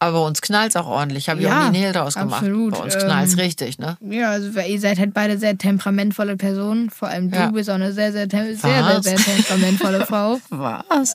Aber uns knallt's auch ordentlich. Habe ich Ja, auch nie Nähe draus gemacht. absolut. Bei uns knallt's Ähm, richtig, ne? Ja, also ihr seid halt beide sehr temperamentvolle Personen. Vor allem du Ja. bist auch eine sehr, sehr, sehr, sehr, Was? sehr temperamentvolle Frau. Was?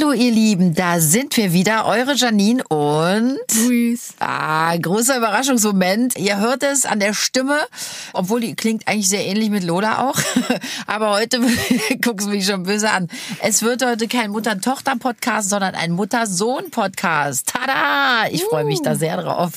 Hallo ihr Lieben, da sind wir wieder, eure Janine und Luis. Ah, großer Überraschungsmoment. Ihr hört es an der Stimme, obwohl die klingt eigentlich sehr ähnlich mit Lola auch. Aber heute guckst du mich schon böse an. Es wird heute kein Mutter-Tochter-Podcast, sondern ein Mutter-Sohn-Podcast. Tada! Ich freue mich da sehr drauf.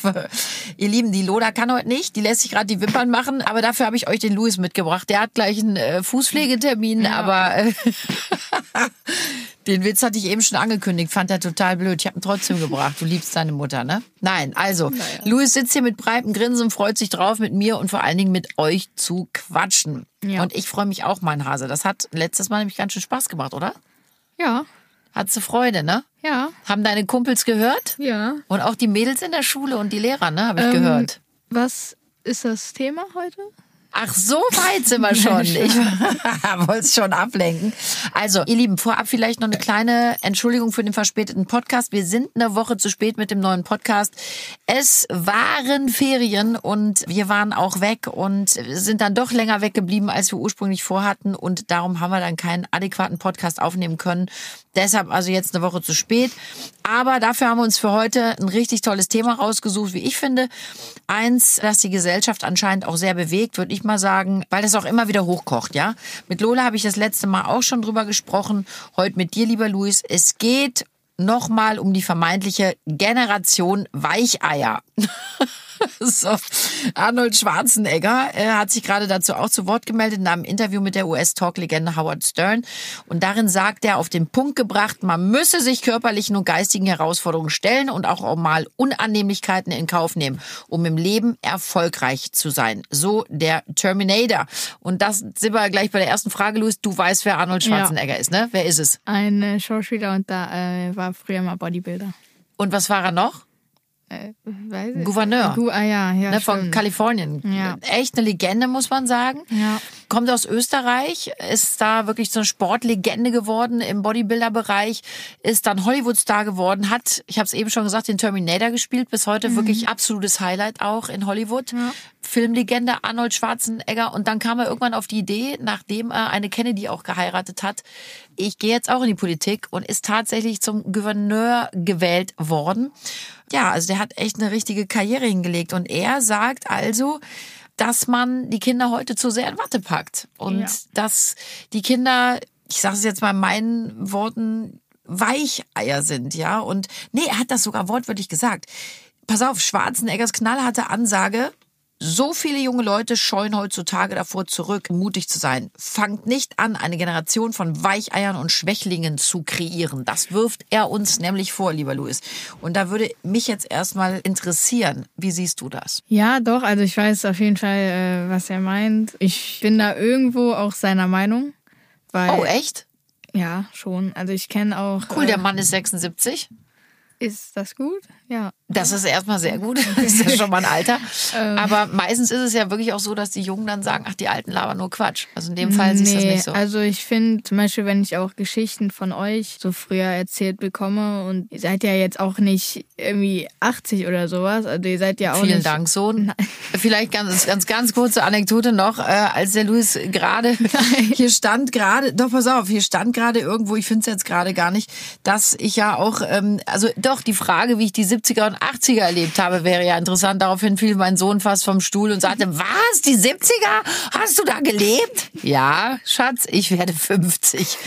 Ihr Lieben, die Lola kann heute nicht. Die lässt sich gerade die Wimpern machen. Aber dafür habe ich euch den Louis mitgebracht. Der hat gleich einen äh, Fußpflegetermin, aber äh, den Witz hatte ich eben schon angekündigt, fand er total blöd. Ich habe ihn trotzdem gebracht. Du liebst deine Mutter, ne? Nein, also, Louis sitzt hier mit breitem Grinsen, freut sich drauf, mit mir und vor allen Dingen mit euch zu quatschen. Ja. Und ich freue mich auch, mein Hase. Das hat letztes Mal nämlich ganz schön Spaß gemacht, oder? Ja, Hattest du Freude, ne? ja, Haben deine Kumpels gehört? ja. Und auch die Mädels in der Schule und die Lehrer, ne? Habe ich Ähm, gehört. Was ist das Thema heute? Ach, so weit sind wir schon. Ich wollte es schon ablenken. Also, ihr Lieben, vorab vielleicht noch eine kleine Entschuldigung für den verspäteten Podcast. Wir sind eine Woche zu spät mit dem neuen Podcast. Es waren Ferien und wir waren auch weg und sind dann doch länger weggeblieben, als wir ursprünglich vorhatten. Und darum haben wir dann keinen adäquaten Podcast aufnehmen können. Deshalb also jetzt eine Woche zu spät. Aber dafür haben wir uns für heute ein richtig tolles Thema rausgesucht, wie ich finde. Eins, das die Gesellschaft anscheinend auch sehr bewegt, würde ich mal sagen, weil das auch immer wieder hochkocht, ja. Mit Lola habe ich das letzte Mal auch schon drüber gesprochen. Heute mit dir, lieber Luis. Es geht nochmal um die vermeintliche Generation Weicheier. So. Arnold Schwarzenegger äh, hat sich gerade dazu auch zu Wort gemeldet in einem Interview mit der US-Talk-Legende Howard Stern. Und darin sagt er auf den Punkt gebracht, man müsse sich körperlichen und geistigen Herausforderungen stellen und auch mal Unannehmlichkeiten in Kauf nehmen, um im Leben erfolgreich zu sein. So der Terminator. Und das sind wir gleich bei der ersten Frage, Luis. Du weißt, wer Arnold Ja. Schwarzenegger ist, ne? Wer ist es? Ein äh, Schauspieler und da äh, war früher mal Bodybuilder. Und was war er noch? Äh. Gouverneur. Gu ah ja, ja, ne, von. Kalifornien. Ja. Echt eine Legende, muss man sagen. Ja. Kommt aus Österreich, ist da wirklich so eine Sportlegende geworden im Bodybuilder-Bereich, ist dann Hollywood-Star geworden, hat, ich habe es eben schon gesagt, den Terminator gespielt, bis heute Mhm. wirklich absolutes Highlight auch in Hollywood. Filmlegende Arnold Schwarzenegger und dann kam er irgendwann auf die Idee, nachdem er eine Kennedy auch geheiratet hat, ich gehe jetzt auch in die Politik und ist tatsächlich zum Gouverneur gewählt worden. Ja, also der hat echt eine richtige Karriere hingelegt und er sagt also, dass man die Kinder heute zu sehr in Watte packt und Ja. dass die Kinder, ich sage es jetzt mal in meinen Worten, Weicheier sind, ja. Und nee, er hat das sogar wortwörtlich gesagt. Pass auf, Schwarzeneggers knallharte Ansage. So viele junge Leute scheuen heutzutage davor zurück, mutig zu sein. Fangt nicht an, eine Generation von Weicheiern und Schwächlingen zu kreieren. Das wirft er uns nämlich vor, lieber Luis. Und da würde mich jetzt erstmal interessieren, wie siehst du das? Ja, doch, also ich weiß auf jeden Fall, äh, was er meint. Ich bin da irgendwo auch seiner Meinung. Oh, echt? Ja, schon. Also ich kenne auch. Cool, der äh, Mann ist 76. Ist das gut? Ja. Das ist erstmal sehr gut. Das ist ja schon mal ein Alter. Ähm. Aber meistens ist es ja wirklich auch so, dass die Jungen dann sagen, ach, die Alten labern nur Quatsch. Also in dem Fall siehst du das nicht so. Also ich finde zum Beispiel, wenn ich auch Geschichten von euch so früher erzählt bekomme und ihr seid ja jetzt auch nicht irgendwie 80 oder sowas, also ihr seid ja auch Vielen nicht. Dank, Sohn. Vielleicht ganz, ganz, ganz kurze Anekdote noch, äh, als der Luis gerade hier stand, gerade, doch pass auf, hier stand gerade irgendwo, ich finde es jetzt gerade gar nicht, dass ich ja auch, ähm, also doch die Frage, wie ich die 70er und 80er erlebt habe, wäre ja interessant. Daraufhin fiel mein Sohn fast vom Stuhl und sagte, was, die 70er? Hast du da gelebt? Ja, Schatz, ich werde 50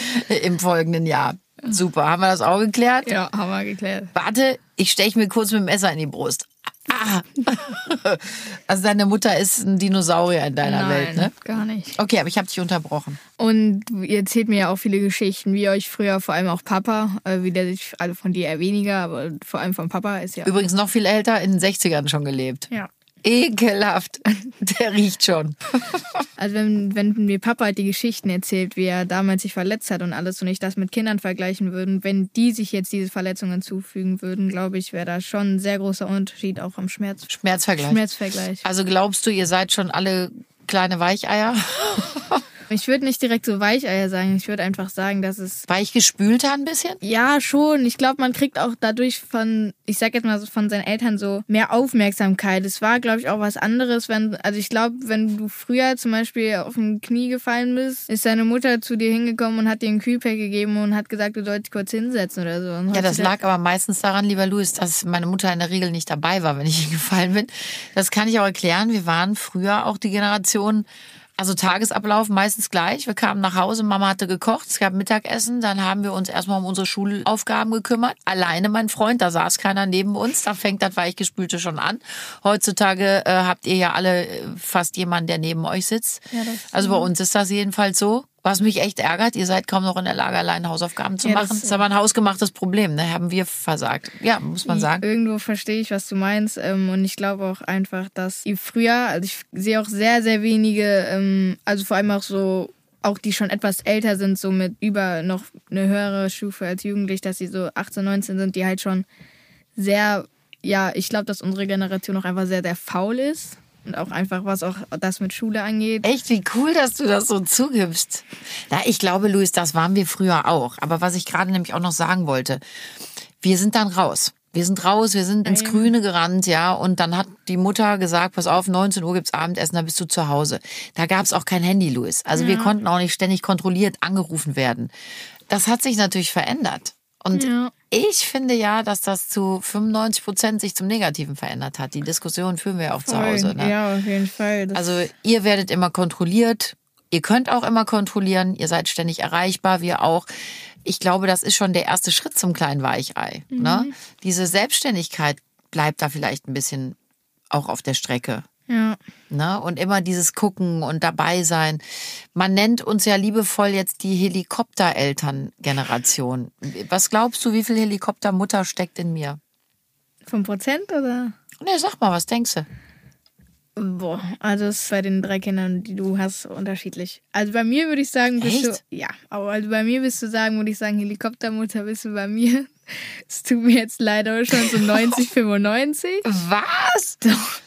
im folgenden Jahr. Super, haben wir das auch geklärt? Ja, haben wir geklärt. Warte, ich steche mir kurz mit dem Messer in die Brust. Ah. Also deine Mutter ist ein Dinosaurier in deiner Nein, Welt, ne? gar nicht. Okay, aber ich habe dich unterbrochen. Und ihr erzählt mir ja auch viele Geschichten, wie euch früher, vor allem auch Papa, äh, wie der sich, alle von dir eher weniger, aber vor allem von Papa ist ja. Übrigens noch viel älter, in den 60ern schon gelebt. Ja. Ekelhaft. Der riecht schon. Also wenn, wenn mir Papa halt die Geschichten erzählt, wie er damals sich verletzt hat und alles und ich das mit Kindern vergleichen würden, wenn die sich jetzt diese Verletzungen zufügen würden, glaube ich, wäre da schon ein sehr großer Unterschied auch am Schmerz. Schmerzvergleich. Schmerzvergleich. Also glaubst du, ihr seid schon alle kleine Weicheier? Ich würde nicht direkt so Weicheier sagen. Ich würde einfach sagen, dass es. Weich gespülter ein bisschen? Ja, schon. Ich glaube, man kriegt auch dadurch von, ich sag jetzt mal so von seinen Eltern so mehr Aufmerksamkeit. Es war, glaube ich, auch was anderes, wenn, also ich glaube, wenn du früher zum Beispiel auf dem Knie gefallen bist, ist deine Mutter zu dir hingekommen und hat dir einen Kühlpack gegeben und hat gesagt, du sollst dich kurz hinsetzen oder so. Und ja, das lag aber meistens daran, lieber Louis, dass meine Mutter in der Regel nicht dabei war, wenn ich hingefallen bin. Das kann ich auch erklären. Wir waren früher auch die Generation, also Tagesablauf meistens gleich. Wir kamen nach Hause, Mama hatte gekocht, es gab Mittagessen, dann haben wir uns erstmal um unsere Schulaufgaben gekümmert. Alleine mein Freund, da saß keiner neben uns, da fängt das Weichgespülte schon an. Heutzutage äh, habt ihr ja alle äh, fast jemanden, der neben euch sitzt. Ja, also bei uns ist das jedenfalls so. Was mich echt ärgert, ihr seid kaum noch in der Lage, allein Hausaufgaben zu ja, machen. Das, das ist aber ein hausgemachtes Problem, ne? Haben wir versagt. Ja, muss man sagen. Irgendwo verstehe ich, was du meinst. Ähm, und ich glaube auch einfach, dass ihr früher, also ich sehe auch sehr, sehr wenige, ähm, also vor allem auch so auch die schon etwas älter sind, so mit über noch eine höhere Stufe als Jugendlich, dass sie so 18, 19 sind, die halt schon sehr, ja, ich glaube, dass unsere Generation auch einfach sehr, sehr faul ist. Und auch einfach, was auch das mit Schule angeht. Echt, wie cool, dass du das so zugibst. Na, ich glaube, Luis, das waren wir früher auch. Aber was ich gerade nämlich auch noch sagen wollte, wir sind dann raus. Wir sind raus, wir sind ins Grüne gerannt, ja, und dann hat die Mutter gesagt, pass auf, 19 Uhr gibt's Abendessen, da bist du zu Hause. Da gab's auch kein Handy, Luis. Also ja. wir konnten auch nicht ständig kontrolliert angerufen werden. Das hat sich natürlich verändert. Und ja. ich finde ja, dass das zu 95 Prozent sich zum Negativen verändert hat. Die Diskussion führen wir auch Voll. zu Hause. Ne? Ja, auf jeden Fall. Das also ihr werdet immer kontrolliert. Ihr könnt auch immer kontrollieren. Ihr seid ständig erreichbar, wir auch. Ich glaube, das ist schon der erste Schritt zum kleinen Weichei. Ne? Mhm. Ne? Diese Selbstständigkeit bleibt da vielleicht ein bisschen auch auf der Strecke. Ja. Ne? Und immer dieses Gucken und dabei sein. Man nennt uns ja liebevoll jetzt die Helikoptereltern-Generation. Was glaubst du, wie viel Helikoptermutter steckt in mir? Fünf Prozent oder? Ne, sag mal, was denkst du? Boah, also es ist bei den drei Kindern, die du hast, unterschiedlich. Also bei mir würde ich sagen, bist Echt? du. Ja, aber also bei mir bist du sagen, würde ich sagen, Helikoptermutter bist du bei mir. Es tut mir jetzt leider schon so 90, 95. Was? Doch.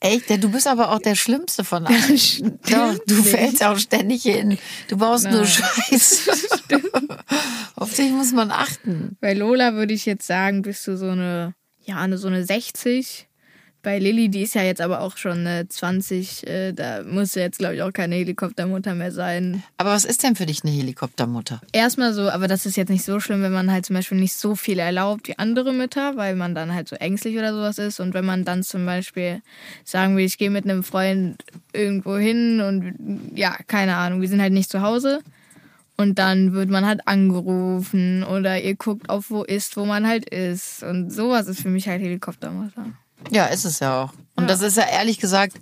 Echt? Du bist aber auch der Schlimmste von allen. Doch, du fällst auch ständig hin. Du baust Nein. nur Scheiß. Auf dich muss man achten. Bei Lola würde ich jetzt sagen, bist du so eine, ja, eine, so eine 60 bei Lilly, die ist ja jetzt aber auch schon äh, 20, äh, da muss jetzt, glaube ich, auch keine Helikoptermutter mehr sein. Aber was ist denn für dich eine Helikoptermutter? Erstmal so, aber das ist jetzt nicht so schlimm, wenn man halt zum Beispiel nicht so viel erlaubt wie andere Mütter, weil man dann halt so ängstlich oder sowas ist. Und wenn man dann zum Beispiel sagen will, ich gehe mit einem Freund irgendwo hin und ja, keine Ahnung, wir sind halt nicht zu Hause. Und dann wird man halt angerufen oder ihr guckt auf wo ist, wo man halt ist. Und sowas ist für mich halt Helikoptermutter. Ja, ist es ja auch. Und ja. das ist ja ehrlich gesagt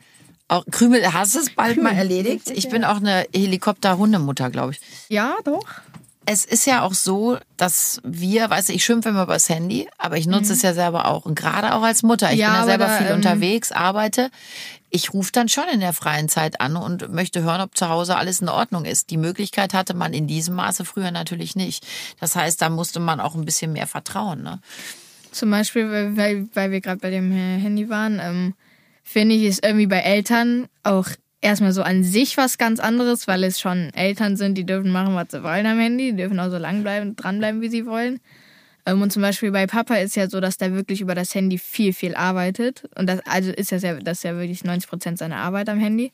auch Krümel, hast du es bald mal erledigt? Ich bin auch eine Helikopter-Hundemutter, glaube ich. Ja, doch. Es ist ja auch so, dass wir, weißt du, ich schimpfe immer über das Handy, aber ich nutze mhm. es ja selber auch. Und gerade auch als Mutter. Ich ja, bin ja selber da, viel ähm, unterwegs, arbeite. Ich rufe dann schon in der freien Zeit an und möchte hören, ob zu Hause alles in Ordnung ist. Die Möglichkeit hatte man in diesem Maße früher natürlich nicht. Das heißt, da musste man auch ein bisschen mehr vertrauen. Ne? Zum Beispiel, weil, weil wir gerade bei dem Handy waren, ähm, finde ich es irgendwie bei Eltern auch erstmal so an sich was ganz anderes, weil es schon Eltern sind, die dürfen machen, was sie wollen am Handy, die dürfen auch so lang bleiben, dranbleiben, wie sie wollen. Ähm, und zum Beispiel bei Papa ist ja so, dass der wirklich über das Handy viel, viel arbeitet. Und das, also ist ja, das ist ja wirklich 90 Prozent seiner Arbeit am Handy.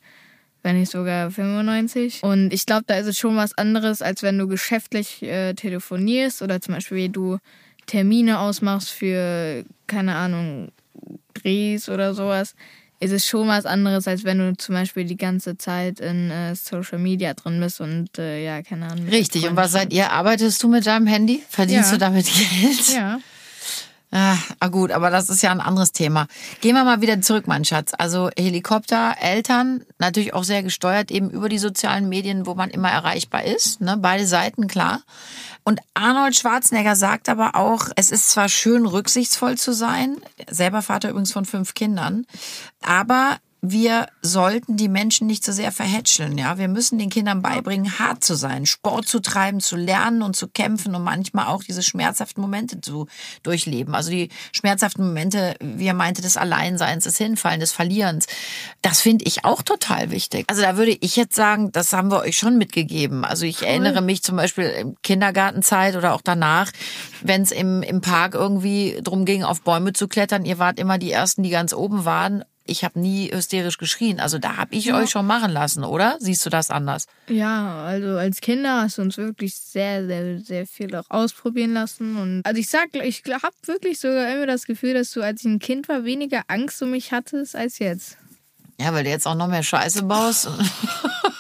Wenn nicht sogar 95. Und ich glaube, da ist es schon was anderes, als wenn du geschäftlich äh, telefonierst oder zum Beispiel du Termine ausmachst für, keine Ahnung, Drehs oder sowas, ist es schon was anderes, als wenn du zum Beispiel die ganze Zeit in äh, Social Media drin bist und äh, ja, keine Ahnung. Richtig, und was seid ihr? Arbeitest du mit deinem Handy? Verdienst ja. du damit Geld? Ja. Ah, ah, gut, aber das ist ja ein anderes Thema. Gehen wir mal wieder zurück, mein Schatz. Also Helikopter, Eltern, natürlich auch sehr gesteuert eben über die sozialen Medien, wo man immer erreichbar ist. Ne? Beide Seiten, klar. Und Arnold Schwarzenegger sagt aber auch, es ist zwar schön, rücksichtsvoll zu sein, selber Vater übrigens von fünf Kindern, aber wir sollten die Menschen nicht so sehr verhätscheln. Ja, wir müssen den Kindern beibringen, hart zu sein, Sport zu treiben, zu lernen und zu kämpfen und manchmal auch diese schmerzhaften Momente zu durchleben. Also die schmerzhaften Momente, wie er meinte, des Alleinseins, des Hinfallen, des Verlierens. Das finde ich auch total wichtig. Also da würde ich jetzt sagen, das haben wir euch schon mitgegeben. Also ich cool. erinnere mich zum Beispiel in Kindergartenzeit oder auch danach, wenn es im, im Park irgendwie drum ging, auf Bäume zu klettern. Ihr wart immer die Ersten, die ganz oben waren ich habe nie hysterisch geschrien. Also da habe ich ja. euch schon machen lassen, oder? Siehst du das anders? Ja, also als Kinder hast du uns wirklich sehr, sehr, sehr viel auch ausprobieren lassen. Und also ich sag, ich habe wirklich sogar immer das Gefühl, dass du, als ich ein Kind war, weniger Angst um mich hattest als jetzt. Ja, weil du jetzt auch noch mehr Scheiße baust.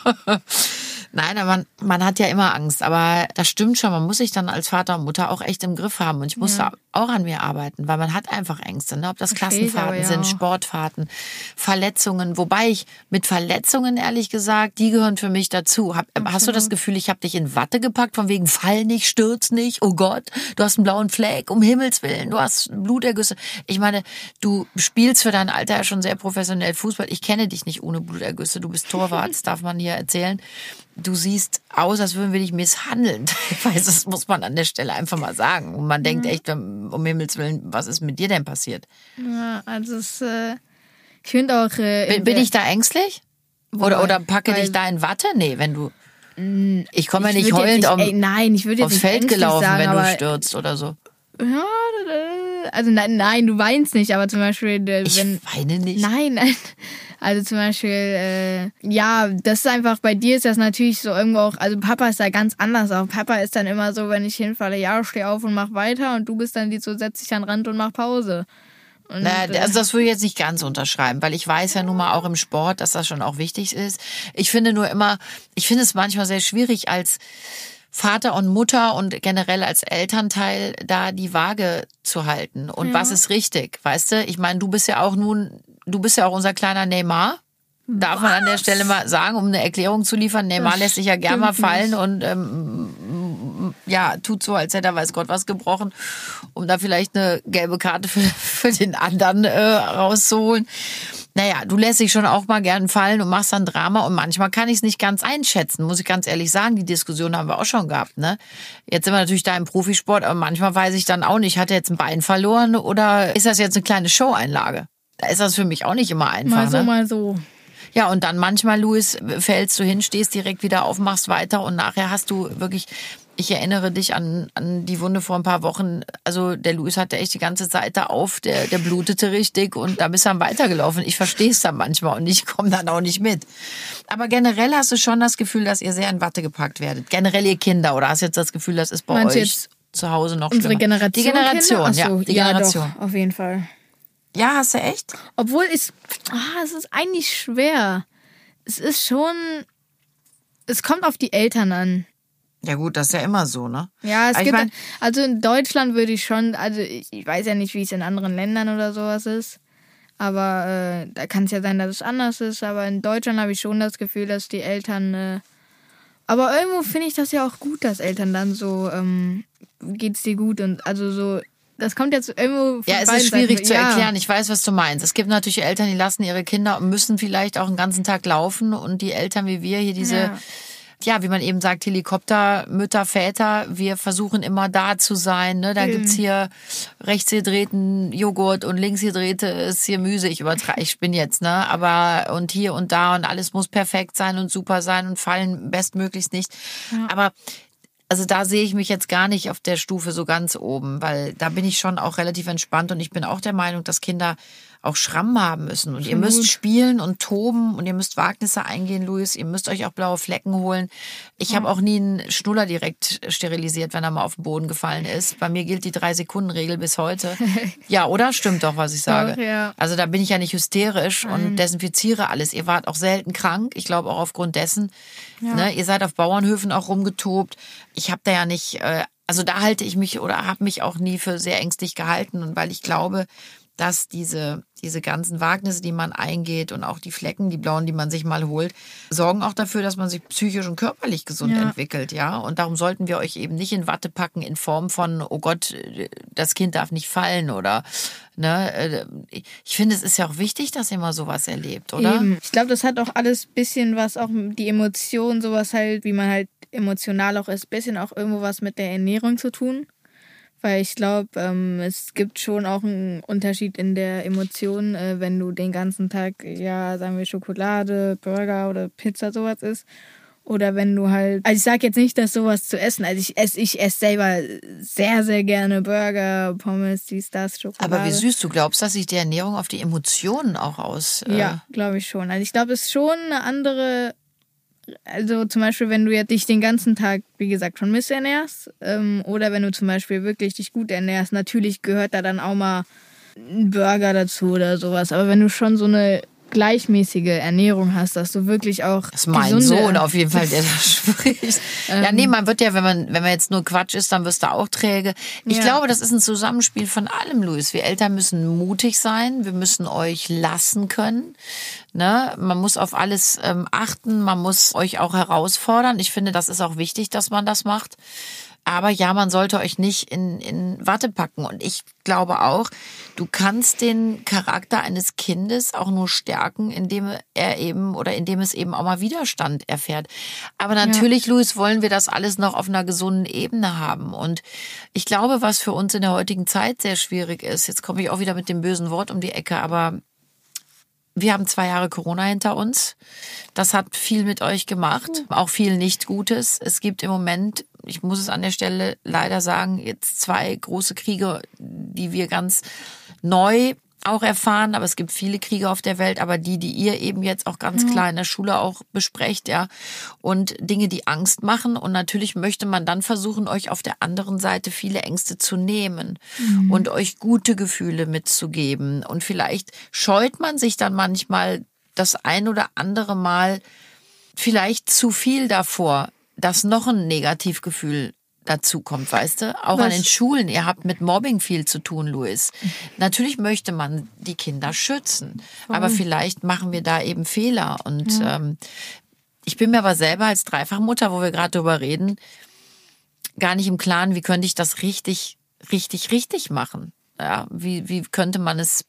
Nein, man, man hat ja immer Angst, aber das stimmt schon. Man muss sich dann als Vater und Mutter auch echt im Griff haben. Und ich musste ja. auch an mir arbeiten, weil man hat einfach Ängste. Ne? Ob das Klassenfahrten ja. sind, Sportfahrten, Verletzungen. Wobei ich mit Verletzungen, ehrlich gesagt, die gehören für mich dazu. Hab, hast du das Gefühl, ich habe dich in Watte gepackt, von wegen Fall nicht, stürz nicht, oh Gott, du hast einen blauen Fleck, um Himmels Willen, du hast Blutergüsse. Ich meine, du spielst für dein Alter ja schon sehr professionell Fußball. Ich kenne dich nicht ohne Blutergüsse. Du bist Torwart, das darf man hier erzählen du siehst aus, als würden wir dich misshandeln. Weiß, das muss man an der Stelle einfach mal sagen. Und man mhm. denkt echt, um Himmels Willen, was ist mit dir denn passiert? Ja, also es, äh, ich finde auch... Äh, bin, bin ich da ängstlich? Oder, oder packe dich da in Watte? Nee, wenn du... Ich komme ja nicht heulend nicht, um, ey, nein, ich würde aufs Feld gelaufen, sagen, wenn du stürzt oder so. Ja, also nein, nein, du weinst nicht, aber zum Beispiel, wenn. Ich weine nicht. Nein, nein. Also zum Beispiel, äh, ja, das ist einfach, bei dir ist das natürlich so irgendwo auch, also Papa ist da ganz anders auch. Papa ist dann immer so, wenn ich hinfalle, ja, steh auf und mach weiter und du bist dann die so, setz dich an den Rand und mach Pause. Und, naja, äh, also das würde ich jetzt nicht ganz unterschreiben, weil ich weiß ja nun mal auch im Sport, dass das schon auch wichtig ist. Ich finde nur immer, ich finde es manchmal sehr schwierig als Vater und Mutter und generell als Elternteil da die Waage zu halten. Und ja. was ist richtig? Weißt du, ich meine, du bist ja auch nun du bist ja auch unser kleiner Neymar. Darf Was? man an der Stelle mal sagen, um eine Erklärung zu liefern. Neymar das lässt sich ja gern mal fallen nicht. und ähm, ja, tut so, als hätte er weiß Gott was gebrochen, um da vielleicht eine gelbe Karte für, für den anderen äh, rauszuholen. Naja, du lässt dich schon auch mal gern fallen und machst dann Drama und manchmal kann ich es nicht ganz einschätzen, muss ich ganz ehrlich sagen. Die Diskussion haben wir auch schon gehabt. Ne? Jetzt sind wir natürlich da im Profisport, aber manchmal weiß ich dann auch nicht, hat er jetzt ein Bein verloren oder ist das jetzt eine kleine Show-Einlage? Da ist das für mich auch nicht immer einfach. Mal so, ne? mal so. Ja, und dann manchmal, Luis, fällst du hin, stehst direkt wieder auf, machst weiter und nachher hast du wirklich, ich erinnere dich an, an die Wunde vor ein paar Wochen. Also der Luis hatte echt die ganze Seite auf, der, der blutete richtig und da bist du dann weitergelaufen. Ich verstehe es dann manchmal und ich komme dann auch nicht mit. Aber generell hast du schon das Gefühl, dass ihr sehr in Watte gepackt werdet. Generell ihr Kinder oder hast du jetzt das Gefühl, das ist bei Meinst euch zu Hause noch unsere schlimmer? Generation? Die Generation, Kinder? ja. Die Generation. Ja, doch, auf jeden Fall. Ja, hast du echt? Obwohl es, ah, es ist eigentlich schwer. Es ist schon, es kommt auf die Eltern an. Ja gut, das ist ja immer so, ne? Ja, es Aber gibt, mein, also in Deutschland würde ich schon, also ich, ich, weiß ja nicht, wie es in anderen Ländern oder sowas ist. Aber äh, da kann es ja sein, dass es anders ist. Aber in Deutschland habe ich schon das Gefühl, dass die Eltern. Äh, aber irgendwo finde ich das ja auch gut, dass Eltern dann so, ähm, geht's dir gut und also so das kommt jetzt irgendwo. Ja, es ist schwierig Seiten. zu ja. erklären. Ich weiß, was du meinst. Es gibt natürlich Eltern, die lassen ihre Kinder und müssen vielleicht auch einen ganzen Tag laufen und die Eltern wie wir hier diese. Ja. Ja, wie man eben sagt, Helikopter, Mütter, Väter, wir versuchen immer da zu sein. Ne? Da mhm. gibt's hier rechts gedrehten Joghurt und links gedrehte ist hier Müse. Ich übertreibe, ich bin jetzt, ne? Aber und hier und da und alles muss perfekt sein und super sein und fallen bestmöglichst nicht. Ja. Aber also da sehe ich mich jetzt gar nicht auf der Stufe so ganz oben, weil da bin ich schon auch relativ entspannt und ich bin auch der Meinung, dass Kinder auch Schramm haben müssen. Und ihr müsst spielen und toben und ihr müsst Wagnisse eingehen, Luis. Ihr müsst euch auch blaue Flecken holen. Ich ja. habe auch nie einen Schnuller direkt sterilisiert, wenn er mal auf den Boden gefallen ist. Bei mir gilt die Drei-Sekunden-Regel bis heute. ja, oder? Stimmt doch, was ich sage. Doch, ja. Also da bin ich ja nicht hysterisch Nein. und desinfiziere alles. Ihr wart auch selten krank. Ich glaube auch aufgrund dessen. Ja. Ne? Ihr seid auf Bauernhöfen auch rumgetobt. Ich habe da ja nicht äh, also da halte ich mich oder habe mich auch nie für sehr ängstlich gehalten und weil ich glaube, dass diese, diese ganzen Wagnisse, die man eingeht und auch die Flecken, die blauen, die man sich mal holt, sorgen auch dafür, dass man sich psychisch und körperlich gesund ja. entwickelt, ja. Und darum sollten wir euch eben nicht in Watte packen in Form von, oh Gott, das Kind darf nicht fallen oder, ne. Äh, ich finde, es ist ja auch wichtig, dass ihr mal sowas erlebt, oder? Eben. Ich glaube, das hat auch alles bisschen was, auch die Emotionen, sowas halt, wie man halt emotional auch ist, bisschen auch irgendwo was mit der Ernährung zu tun. Weil ich glaube, ähm, es gibt schon auch einen Unterschied in der Emotion, äh, wenn du den ganzen Tag, ja, sagen wir Schokolade, Burger oder Pizza sowas isst. Oder wenn du halt, also ich sag jetzt nicht, dass sowas zu essen, also ich esse, ich esse selber sehr, sehr gerne Burger, Pommes, dies, das, Schokolade. Aber wie süß, du glaubst, dass sich die Ernährung auf die Emotionen auch aus... Äh ja, glaube ich schon. Also ich glaube, es ist schon eine andere also zum Beispiel, wenn du jetzt dich den ganzen Tag, wie gesagt, schon missernährst, ähm, oder wenn du zum Beispiel wirklich dich gut ernährst, natürlich gehört da dann auch mal ein Burger dazu oder sowas. Aber wenn du schon so eine gleichmäßige Ernährung hast, dass du wirklich auch. Das ist mein Sohn auf jeden Fall, der da spricht. ja, nee, man wird ja, wenn man, wenn man jetzt nur Quatsch ist, dann wirst du auch träge. Ich ja. glaube, das ist ein Zusammenspiel von allem, Luis. Wir Eltern müssen mutig sein, wir müssen euch lassen können. Ne? Man muss auf alles ähm, achten, man muss euch auch herausfordern. Ich finde, das ist auch wichtig, dass man das macht. Aber ja, man sollte euch nicht in, in Watte packen. Und ich glaube auch, du kannst den Charakter eines Kindes auch nur stärken, indem er eben oder indem es eben auch mal Widerstand erfährt. Aber natürlich, ja. Luis, wollen wir das alles noch auf einer gesunden Ebene haben. Und ich glaube, was für uns in der heutigen Zeit sehr schwierig ist, jetzt komme ich auch wieder mit dem bösen Wort um die Ecke, aber wir haben zwei Jahre Corona hinter uns. Das hat viel mit euch gemacht, auch viel nicht Gutes. Es gibt im Moment, ich muss es an der Stelle leider sagen, jetzt zwei große Kriege, die wir ganz neu auch erfahren, aber es gibt viele Kriege auf der Welt, aber die, die ihr eben jetzt auch ganz mhm. klar in der Schule auch besprecht, ja, und Dinge, die Angst machen. Und natürlich möchte man dann versuchen, euch auf der anderen Seite viele Ängste zu nehmen mhm. und euch gute Gefühle mitzugeben. Und vielleicht scheut man sich dann manchmal das ein oder andere Mal vielleicht zu viel davor, dass noch ein Negativgefühl dazu kommt, weißt du? Auch Was? an den Schulen. Ihr habt mit Mobbing viel zu tun, Luis. Natürlich möchte man die Kinder schützen, aber vielleicht machen wir da eben Fehler. Und ja. ähm, ich bin mir aber selber als Dreifachmutter, wo wir gerade drüber reden, gar nicht im Klaren, wie könnte ich das richtig, richtig, richtig machen? Ja, wie, wie könnte man es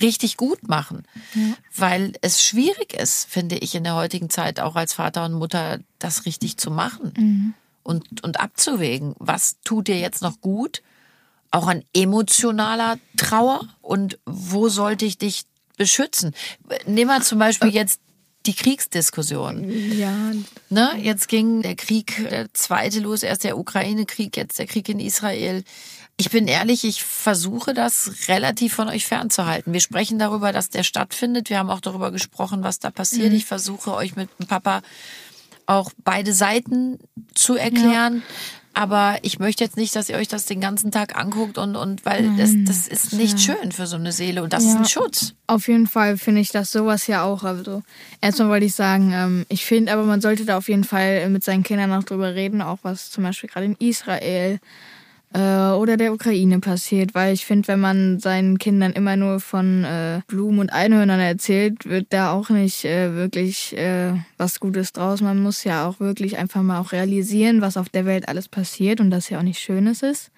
richtig gut machen, ja. weil es schwierig ist, finde ich, in der heutigen Zeit auch als Vater und Mutter das richtig zu machen. Mhm und, und abzuwägen, was tut dir jetzt noch gut, auch an emotionaler Trauer und wo sollte ich dich beschützen? Nehmen wir zum Beispiel äh. jetzt die Kriegsdiskussion. Ja. Ne? Jetzt ging der Krieg, der zweite los, erst der Ukraine-Krieg, jetzt der Krieg in Israel. Ich bin ehrlich, ich versuche das relativ von euch fernzuhalten. Wir sprechen darüber, dass der stattfindet. Wir haben auch darüber gesprochen, was da passiert. Mhm. Ich versuche euch mit dem Papa auch beide Seiten zu erklären. Ja. Aber ich möchte jetzt nicht, dass ihr euch das den ganzen Tag anguckt und, und weil das, das ist nicht ja. schön für so eine Seele und das ja. ist ein Schutz. Auf jeden Fall finde ich das sowas ja auch. Also erstmal wollte ich sagen, ähm, ich finde aber man sollte da auf jeden Fall mit seinen Kindern auch drüber reden, auch was zum Beispiel gerade in Israel äh, oder der Ukraine passiert, weil ich finde, wenn man seinen Kindern immer nur von äh, Blumen und Einhörnern erzählt, wird da auch nicht äh, wirklich äh, was Gutes draus. Man muss ja auch wirklich einfach mal auch realisieren, was auf der Welt alles passiert und dass ja auch nicht Schönes ist.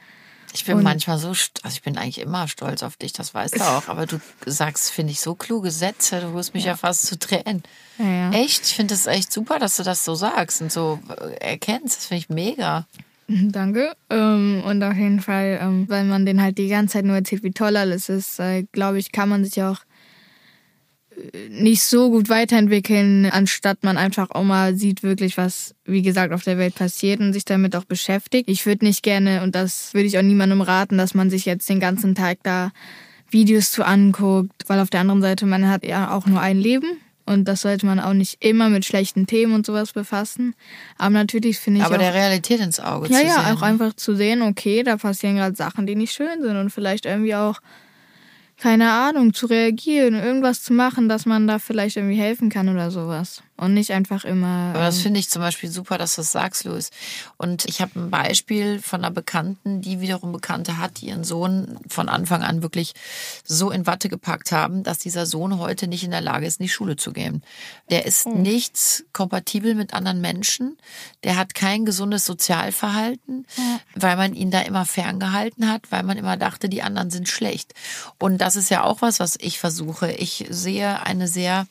Ich bin und manchmal so, also ich bin eigentlich immer stolz auf dich, das weißt du auch. Aber du sagst, finde ich, so kluge Sätze, du wirst mich ja, ja fast zu Tränen. Ja, ja. Echt? Ich finde es echt super, dass du das so sagst und so äh, erkennst. Das finde ich mega. Danke. Ähm, und auf jeden Fall, ähm, weil man den halt die ganze Zeit nur erzählt, wie toll alles ist, äh, glaube ich, kann man sich auch äh, nicht so gut weiterentwickeln, anstatt man einfach auch mal sieht wirklich, was, wie gesagt, auf der Welt passiert und sich damit auch beschäftigt. Ich würde nicht gerne, und das würde ich auch niemandem raten, dass man sich jetzt den ganzen Tag da Videos zu anguckt, weil auf der anderen Seite man hat ja auch nur ein Leben und das sollte man auch nicht immer mit schlechten Themen und sowas befassen. Aber natürlich finde ich. Aber auch, der Realität ins Auge ja, zu ja, sehen. Ja, auch einfach zu sehen, okay, da passieren gerade Sachen, die nicht schön sind und vielleicht irgendwie auch keine Ahnung, zu reagieren, irgendwas zu machen, dass man da vielleicht irgendwie helfen kann oder sowas. Und nicht einfach immer. Aber das ähm, finde ich zum Beispiel super, dass du das sagst, Louis. Und ich habe ein Beispiel von einer Bekannten, die wiederum Bekannte hat, die ihren Sohn von Anfang an wirklich so in Watte gepackt haben, dass dieser Sohn heute nicht in der Lage ist, in die Schule zu gehen. Der ist Hm. nichts kompatibel mit anderen Menschen. Der hat kein gesundes Sozialverhalten, weil man ihn da immer ferngehalten hat, weil man immer dachte, die anderen sind schlecht. Und das ist ja auch was, was ich versuche. Ich sehe eine sehr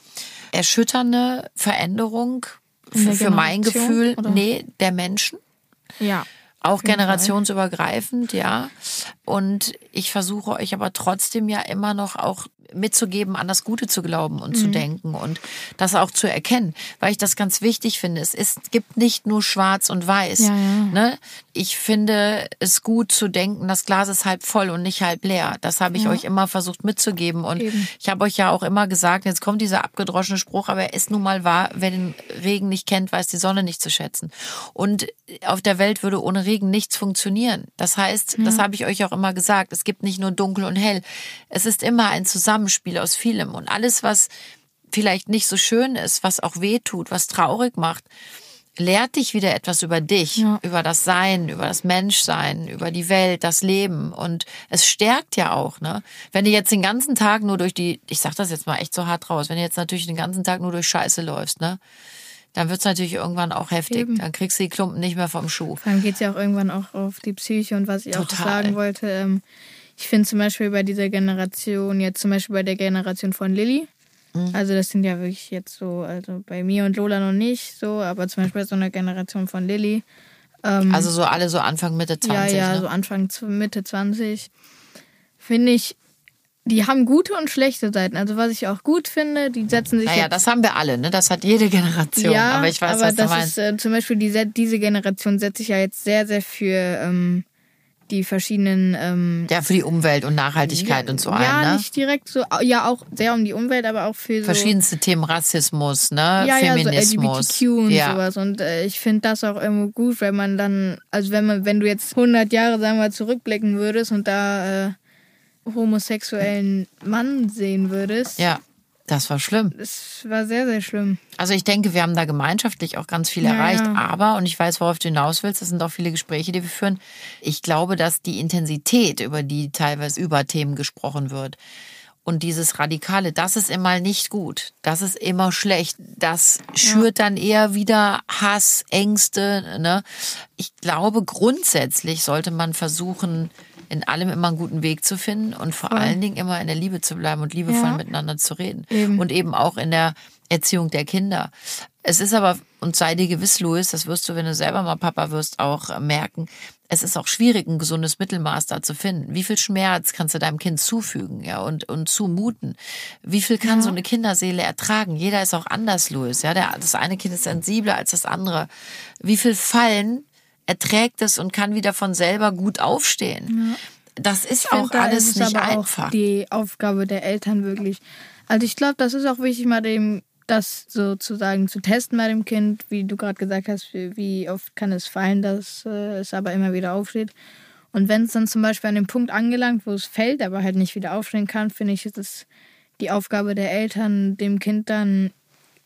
erschütternde Veränderung für, für mein Gefühl, oder? nee, der Menschen. ja. Auch generationsübergreifend, ja. Und ich versuche euch aber trotzdem ja immer noch auch mitzugeben, an das Gute zu glauben und Mhm. zu denken und das auch zu erkennen, weil ich das ganz wichtig finde. Es ist, gibt nicht nur Schwarz und Weiß. Ja, ja. Ne? Ich finde es gut zu denken, das Glas ist halb voll und nicht halb leer. Das habe ich euch immer versucht mitzugeben und Eben. ich habe euch ja auch immer gesagt, jetzt kommt dieser abgedroschene Spruch, aber er ist nun mal wahr, wer den Regen nicht kennt, weiß die Sonne nicht zu schätzen. Und auf der Welt würde ohne Regen nichts funktionieren. Das heißt, das habe ich euch auch immer gesagt, es gibt nicht nur dunkel und hell. Es ist immer ein Zusammenspiel aus vielem. Und alles, was vielleicht nicht so schön ist, was auch weh tut, was traurig macht, lehrt dich wieder etwas über dich, Ja. über das Sein, über das Menschsein, über die Welt, das Leben. Und es stärkt ja auch, ne? Wenn du jetzt den ganzen Tag nur durch die, ich sag das jetzt mal echt so hart raus, wenn du jetzt natürlich den ganzen Tag nur durch Scheiße läufst, ne? Dann wird's natürlich irgendwann auch heftig. Eben. Dann kriegst du die Klumpen nicht mehr vom Schuh. Allem geht es ja auch irgendwann auch auf die Psyche und was ich auch Total. sagen wollte. Ähm, ich finde zum Beispiel bei dieser Generation, jetzt zum Beispiel bei der Generation von Lilly, Mhm. also das sind ja wirklich jetzt so, also bei mir und Lola noch nicht so, aber zum Beispiel bei so einer Generation von Lilly, Also so alle so Anfang, Mitte 20. ja, ja, ne? so Anfang, Mitte 20, finde ich, die haben gute und schlechte Seiten. Also was ich auch gut finde, die setzen sich Naja, das haben wir alle, ne? Das hat jede Generation. ja, aber ich weiß, aber was du das meinst. ist äh, zum Beispiel die, diese Generation setzt sich ja jetzt sehr, sehr für ähm, die verschiedenen ähm, ja, für die Umwelt und Nachhaltigkeit und so ja, ein, ne? nicht direkt so, ja auch sehr um die Umwelt, aber auch für so Verschiedenste Themen, Rassismus, ne? ja, ja, so Feminismus. LGBTQ und ja. sowas. Und äh, ich finde das auch irgendwo gut, wenn man dann, also wenn man, wenn du jetzt 100 Jahre, sagen wir, zurückblicken würdest und da äh, homosexuellen Mann sehen würdest, ja, das war schlimm. das war sehr, sehr schlimm. Also ich denke, wir haben da gemeinschaftlich auch ganz viel Ja, erreicht. ja. Aber, und ich weiß, worauf du hinaus willst, das sind auch viele Gespräche, die wir führen. Ich glaube, dass die Intensität, über die teilweise über Themen gesprochen wird, und dieses Radikale, das ist immer nicht gut. Das ist immer schlecht. Das schürt dann eher wieder Hass, Ängste. Ne? Ich glaube, grundsätzlich sollte man versuchen, in allem immer einen guten Weg zu finden und vor allen Dingen immer in der Liebe zu bleiben und liebevoll Ja. miteinander zu reden. Eben. Und eben auch in der Erziehung der Kinder. Es ist aber, und sei dir gewiss, Louis, das wirst du, wenn du selber mal Papa wirst, auch äh, merken, es ist auch schwierig, ein gesundes Mittelmaß da zu finden. Wie viel Schmerz kannst du deinem Kind zufügen, ja, und, und zumuten? Wie viel kann so eine Kinderseele ertragen? Jeder ist auch anders, Louis, ja. Der, das eine Kind ist sensibler als das andere. Wie viel Fallen erträgt es und kann wieder von selber gut aufstehen? Das ist Ich auch find, da alles ist nicht aber einfach. Auch die Aufgabe der Eltern wirklich. Also ich glaube, das ist auch wichtig, mal dem das sozusagen zu testen bei dem Kind, wie du gerade gesagt hast, wie, wie oft kann es fallen, dass äh, es aber immer wieder aufsteht. Und wenn es dann zum Beispiel an dem Punkt angelangt, wo es fällt, aber halt nicht wieder aufstehen kann, finde ich, ist es die Aufgabe der Eltern, dem Kind dann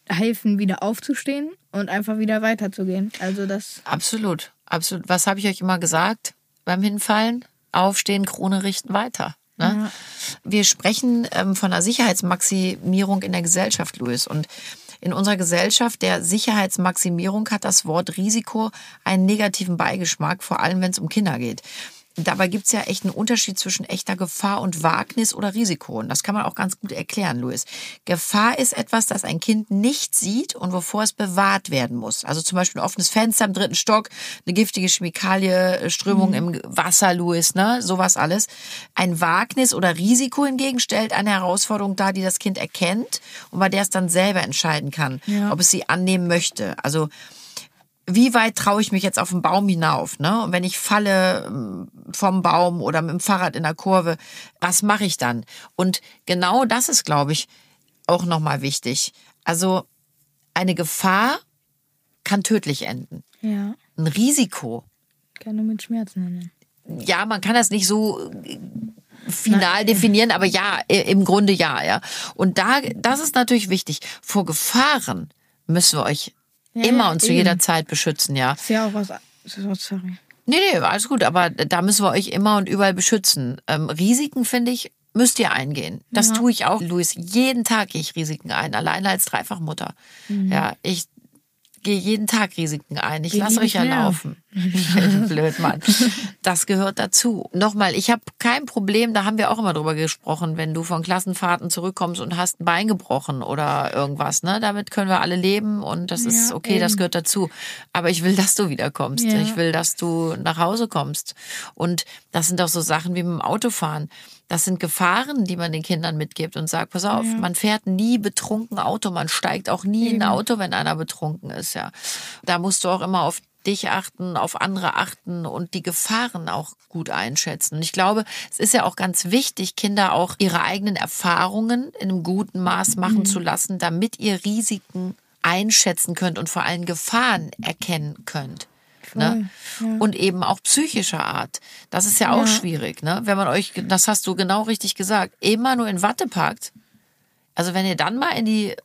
helfen, wieder aufzustehen und einfach wieder weiterzugehen. Also das Absolut, absolut. Was habe ich euch immer gesagt beim Hinfallen? Aufstehen, Krone richten, weiter. Ne? Wir sprechen ähm, von einer Sicherheitsmaximierung in der Gesellschaft, Louis. Und in unserer Gesellschaft der Sicherheitsmaximierung hat das Wort Risiko einen negativen Beigeschmack, vor allem wenn es um Kinder geht. Dabei gibt's ja echt einen Unterschied zwischen echter Gefahr und Wagnis oder Risiko. Und das kann man auch ganz gut erklären, Luis. Gefahr ist etwas, das ein Kind nicht sieht und wovor es bewahrt werden muss. Also zum Beispiel ein offenes Fenster im dritten Stock, eine giftige Chemikalie, Strömung im Wasser, Luis, ne? Sowas alles. Ein Wagnis oder Risiko hingegen stellt eine Herausforderung dar, die das Kind erkennt und bei der es dann selber entscheiden kann, Ja. ob es sie annehmen möchte. Also wie weit traue ich mich jetzt auf den Baum hinauf? Ne? Und wenn ich falle ähm, vom Baum oder mit dem Fahrrad in der Kurve, was mache ich dann? Und genau das ist, glaube ich, auch nochmal wichtig. Also eine Gefahr kann tödlich enden. ja, Ein Risiko, kann nur mit Schmerzen nennen. ja, man kann das nicht so final definieren, aber ja, im Grunde ja, ja. Und da, das ist natürlich wichtig. Vor Gefahren müssen wir euch ja, immer und zu eben. jeder Zeit beschützen, ja. Ist ja auch was, sorry. Nee, nee, alles gut, aber da müssen wir euch immer und überall beschützen. Ähm, Risiken, finde ich, müsst ihr eingehen. Das ja. tue ich auch, Luis. Jeden Tag gehe ich Risiken ein, alleine als Dreifachmutter. Mhm. Ja, ich gehe jeden Tag Risiken ein. Ich lasse euch ja laufen. Blöd, Mann. Das gehört dazu. Nochmal, ich habe kein Problem, da haben wir auch immer drüber gesprochen, wenn du von Klassenfahrten zurückkommst und hast ein Bein gebrochen oder irgendwas. Ne? Damit können wir alle leben und das ist okay, eben. das gehört dazu. Aber ich will, dass du wiederkommst. Ja. Ich will, dass du nach Hause kommst. Und das sind auch so Sachen wie mit dem Autofahren. Das sind Gefahren, die man den Kindern mitgibt und sagt, pass auf, ja. man fährt nie betrunken Auto, man steigt auch nie Eben. in ein Auto, wenn einer betrunken ist, ja. Da musst du auch immer auf dich achten, auf andere achten und die Gefahren auch gut einschätzen. Und ich glaube, es ist ja auch ganz wichtig, Kinder auch ihre eigenen Erfahrungen in einem guten Maß machen mhm. zu lassen, damit ihr Risiken einschätzen könnt und vor allem Gefahren erkennen könnt. Ne? Ja. Und eben auch psychischer Art. Das ist ja auch ja. schwierig, ne? Wenn man euch, das hast du genau richtig gesagt, immer nur in Watte packt. Also wenn ihr dann mal in die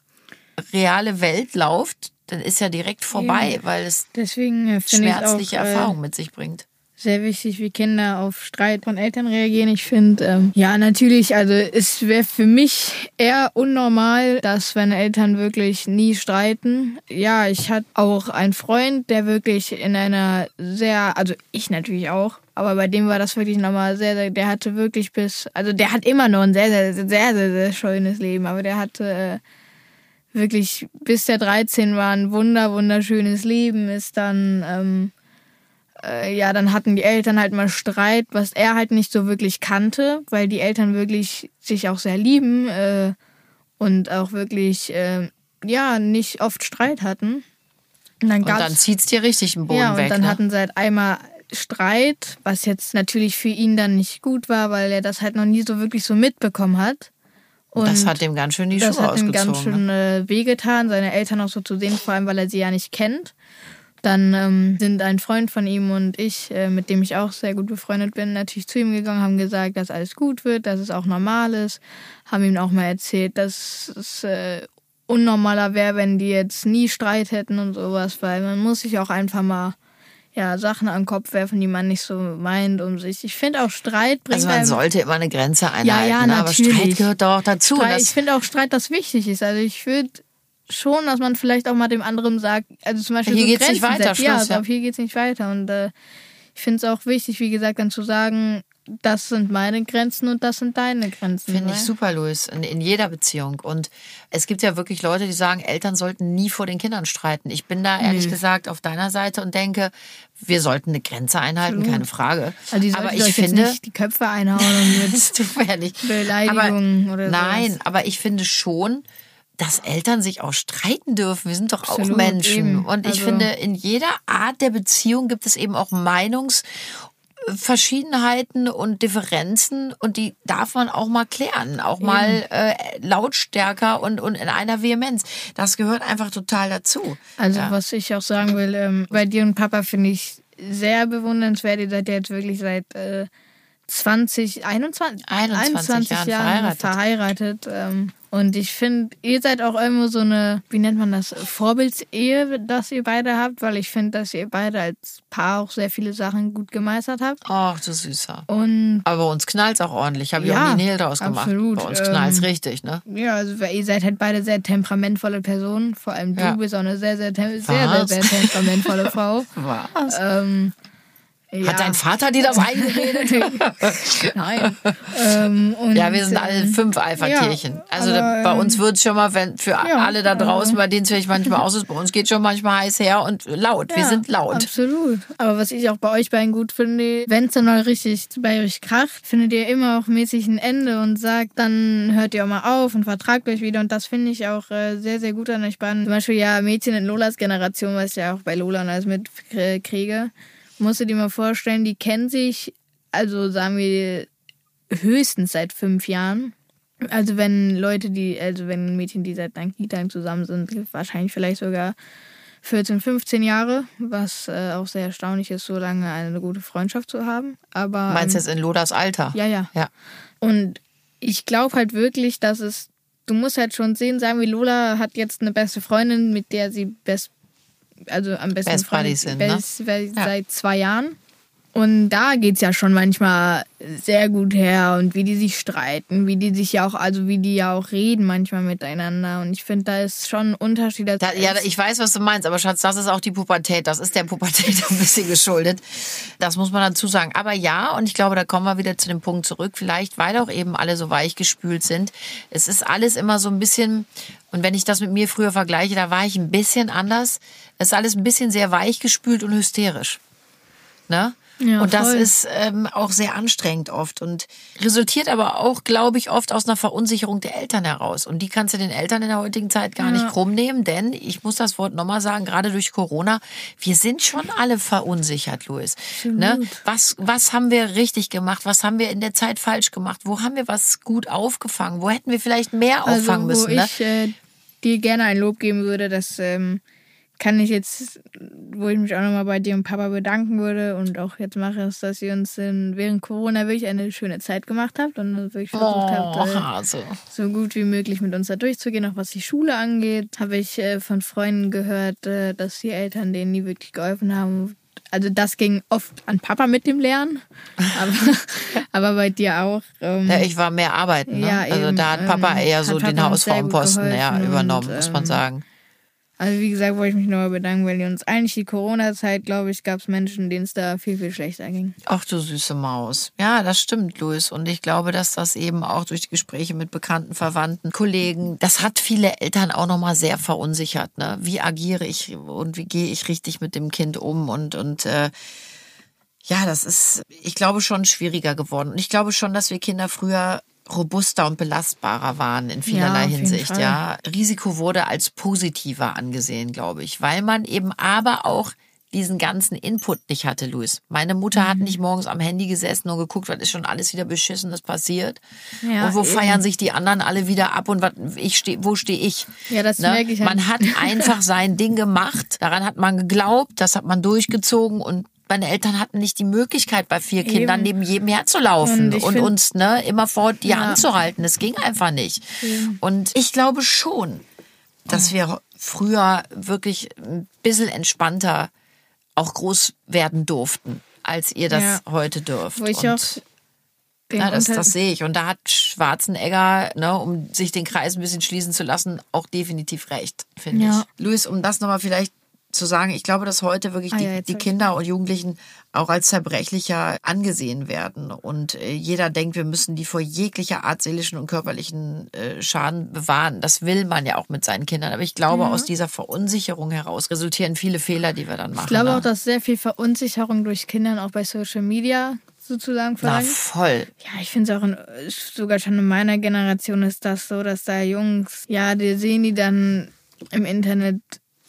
reale Welt lauft, dann ist ja direkt vorbei, ja. weil es Deswegen schmerzliche auch, äh, Erfahrungen mit sich bringt sehr wichtig, wie Kinder auf Streit von Eltern reagieren. Ich finde, ähm, ja, natürlich, also es wäre für mich eher unnormal, dass wenn Eltern wirklich nie streiten. Ja, ich hatte auch einen Freund, der wirklich in einer sehr, also ich natürlich auch, aber bei dem war das wirklich nochmal sehr, sehr, der hatte wirklich bis, also der hat immer noch ein sehr, sehr, sehr, sehr, sehr, sehr schönes Leben, aber der hatte äh, wirklich bis der 13 war ein wunder, wunderschönes Leben, ist dann, ähm, äh, ja, dann hatten die Eltern halt mal Streit, was er halt nicht so wirklich kannte, weil die Eltern wirklich sich auch sehr lieben äh, und auch wirklich, äh, ja, nicht oft Streit hatten. Und dann, und dann zieht's dir richtig im Boden ja, weg. Und dann ne? hatten sie halt einmal Streit, was jetzt natürlich für ihn dann nicht gut war, weil er das halt noch nie so wirklich so mitbekommen hat. Und das hat ihm ganz schön die Schuhe ausgezogen. Das hat ihm ganz schön ne? wehgetan, seine Eltern auch so zu sehen, vor allem weil er sie ja nicht kennt. Dann ähm, sind ein Freund von ihm und ich, äh, mit dem ich auch sehr gut befreundet bin, natürlich zu ihm gegangen, haben gesagt, dass alles gut wird, dass es auch normal ist, haben ihm auch mal erzählt, dass es äh, unnormaler wäre, wenn die jetzt nie Streit hätten und sowas, weil man muss sich auch einfach mal ja, Sachen an den Kopf werfen, die man nicht so meint um sich. Ich finde auch Streit bringt Also man einem, sollte immer eine Grenze einhalten, ja, ja, ne? aber Streit gehört doch auch dazu. Streit, ich finde auch Streit, das wichtig ist. Also ich würde schon, dass man vielleicht auch mal dem anderen sagt, also zum Beispiel hier so geht's Grenzen nicht weiter, Schluss, ja, also hier geht's nicht weiter und äh, ich finde es auch wichtig, wie gesagt, dann zu sagen, das sind meine Grenzen und das sind deine Grenzen. Finde ich super, Luis, in, in, jeder Beziehung. Und es gibt ja wirklich Leute, die sagen, Eltern sollten nie vor den Kindern streiten. Ich bin da ehrlich nee. gesagt auf deiner Seite und denke, wir sollten eine Grenze einhalten, Absolut. keine Frage. Also aber ich finde nicht die Köpfe einhauen und mit Beleidigungen oder Nein, sowas. aber ich finde schon, dass Eltern sich auch streiten dürfen. Wir sind doch Absolut, auch Menschen. Eben. Und ich also. finde, in jeder Art der Beziehung gibt es eben auch Meinungsverschiedenheiten und Differenzen und die darf man auch mal klären, auch eben. mal äh, lautstärker und, und in einer Vehemenz. Das gehört einfach total dazu. Also ja. was ich auch sagen will, ähm, bei dir und Papa finde ich sehr bewundernswert. Ihr seid ja jetzt wirklich seit äh, 20, 21, 21, 21 Jahren, Jahren verheiratet. verheiratet ähm, und ich finde, ihr seid auch irgendwo so eine, wie nennt man das, Vorbildsehe, das ihr beide habt, weil ich finde, dass ihr beide als Paar auch sehr viele Sachen gut gemeistert habt. Ach, du Süßer. Und Aber bei uns knallt auch ordentlich. Habe ich ja, auch nie Nähe draus gemacht. Absolut. Bei uns knallt ähm, richtig, ne? Ja, also ihr seid halt beide sehr temperamentvolle Personen. Vor allem du ja. bist auch eine sehr, sehr, sehr, sehr, sehr, temperamentvolle Frau. Was? Ähm, ja. Hat dein Vater dir das eingeredet? Nein. Ähm, ja, wir sind alle fünf Alpha-Tierchen. Ja, also aber, bei uns wird es schon mal, wenn für ja, alle da draußen, bei denen es vielleicht manchmal aus ist, bei uns geht schon manchmal heiß her und laut. wir sind laut. Absolut. Aber was ich auch bei euch beiden gut finde, wenn es dann mal richtig bei euch kracht, findet ihr immer auch mäßig ein Ende und sagt, dann hört ihr auch mal auf und vertragt euch wieder. Und das finde ich auch äh, sehr, sehr gut an euch beiden. Zum Beispiel ja Mädchen in Lolas Generation, was ich ja auch bei Lola und alles mitkriege musst du dir mal vorstellen, die kennen sich, also sagen wir, höchstens seit fünf Jahren. Also wenn Leute, die, also wenn Mädchen, die seit Time zusammen sind, wahrscheinlich vielleicht sogar 14, 15 Jahre, was äh, auch sehr erstaunlich ist, so lange eine gute Freundschaft zu haben. Aber meinst du ähm, jetzt in Lodas Alter? Ja, ja. ja. Und ich glaube halt wirklich, dass es, du musst halt schon sehen, sagen wir, Lola hat jetzt eine beste Freundin, mit der sie best, also am besten Best Buddies sind, ne? best, seit zwei Jahren. Und da geht's ja schon manchmal sehr gut her und wie die sich streiten, wie die sich ja auch, also wie die ja auch reden manchmal miteinander. Und ich finde, da ist schon ein Unterschied. Da, ja, ich weiß, was du meinst, aber Schatz, das ist auch die Pubertät. Das ist der Pubertät ein bisschen geschuldet. Das muss man dazu sagen. Aber ja, und ich glaube, da kommen wir wieder zu dem Punkt zurück. Vielleicht, weil auch eben alle so weich gespült sind. Es ist alles immer so ein bisschen, und wenn ich das mit mir früher vergleiche, da war ich ein bisschen anders. Es ist alles ein bisschen sehr weich gespült und hysterisch. Ne? Ja, und das voll. ist ähm, auch sehr anstrengend oft und resultiert aber auch, glaube ich, oft aus einer Verunsicherung der Eltern heraus. Und die kannst du den Eltern in der heutigen Zeit gar nicht krumm nehmen, denn ich muss das Wort nochmal sagen, gerade durch Corona, wir sind schon alle verunsichert, Luis. Ne? Was, was haben wir richtig gemacht? Was haben wir in der Zeit falsch gemacht? Wo haben wir was gut aufgefangen? Wo hätten wir vielleicht mehr auffangen also, wo müssen? Ne? ich äh, dir gerne ein Lob geben würde, das ähm, kann ich jetzt, wo ich mich auch nochmal bei dir und Papa bedanken würde und auch jetzt mache, ist, dass ihr uns in, während Corona wirklich eine schöne Zeit gemacht habt und wirklich versucht habt, Oh, äh, Hase. so gut wie möglich mit uns da durchzugehen, auch was die Schule angeht. Habe ich äh, von Freunden gehört, äh, dass die Eltern denen nie wirklich geholfen haben. Also das ging oft an Papa mit dem Lernen, aber, aber bei dir auch. Ähm, Ja, ich war mehr arbeiten. Ne? Ja, also eben, da hat Papa ähm, eher hat so den sehr gut Hausfrauenposten ja, übernommen, und, muss man ähm, sagen. Also wie gesagt, wollte ich mich nochmal bedanken, weil uns eigentlich die Corona-Zeit, glaube ich, gab es Menschen, denen es da viel, viel schlechter ging. Ach du süße Maus. Ja, das stimmt, Luis. Und ich glaube, dass das eben auch durch die Gespräche mit Bekannten, Verwandten, Kollegen, das hat viele Eltern auch nochmal sehr verunsichert. Ne? Wie agiere ich und wie gehe ich richtig mit dem Kind um? Und, und äh, ja, das ist, ich glaube, schon schwieriger geworden. Und ich glaube schon, dass wir Kinder früher robuster und belastbarer waren in vielerlei jeden Hinsicht, ja. Risiko wurde als positiver angesehen, glaube ich, weil man eben aber auch diesen ganzen Input nicht hatte, Luis. Meine Mutter Mhm. hat nicht morgens am Handy gesessen und geguckt, was ist schon alles wieder Beschissenes passiert. Ja, und wo eben. feiern sich die anderen alle wieder ab und was, ich steh, wo stehe ich? Ne? Ja, das merke ich halt. Man hat einfach sein Ding gemacht, daran hat man geglaubt, das hat man durchgezogen und meine Eltern hatten nicht die Möglichkeit, bei vier Kindern neben jedem herzulaufen Und und, uns ne, immer vor die Ja. Hand zu halten. Das ging einfach nicht. Und ich glaube schon, dass wir früher wirklich ein bisschen entspannter auch groß werden durften, als ihr das Ja. heute dürft. Wo ich Und- auch ja, das, das sehe ich. Und da hat Schwarzenegger, ne, um sich den Kreis ein bisschen schließen zu lassen, auch definitiv recht, finde Ja. ich. Luis, um das nochmal vielleicht zu sagen, ich glaube, dass heute wirklich Ah die, ja, die Kinder und Jugendlichen auch als zerbrechlicher angesehen werden. Und äh, jeder denkt, wir müssen die vor jeglicher Art seelischen und körperlichen äh, Schaden bewahren. Das will man ja auch mit seinen Kindern. Aber ich glaube, aus dieser Verunsicherung heraus resultieren viele Fehler, die wir dann machen. Ich glaube ne? auch, dass sehr viel Verunsicherung durch Kindern auch bei Social Media sozusagen Na, verlangt. voll. Ja, ich finde es auch in, sogar schon in meiner Generation ist das so, dass da Jungs, ja, die sehen die dann im Internet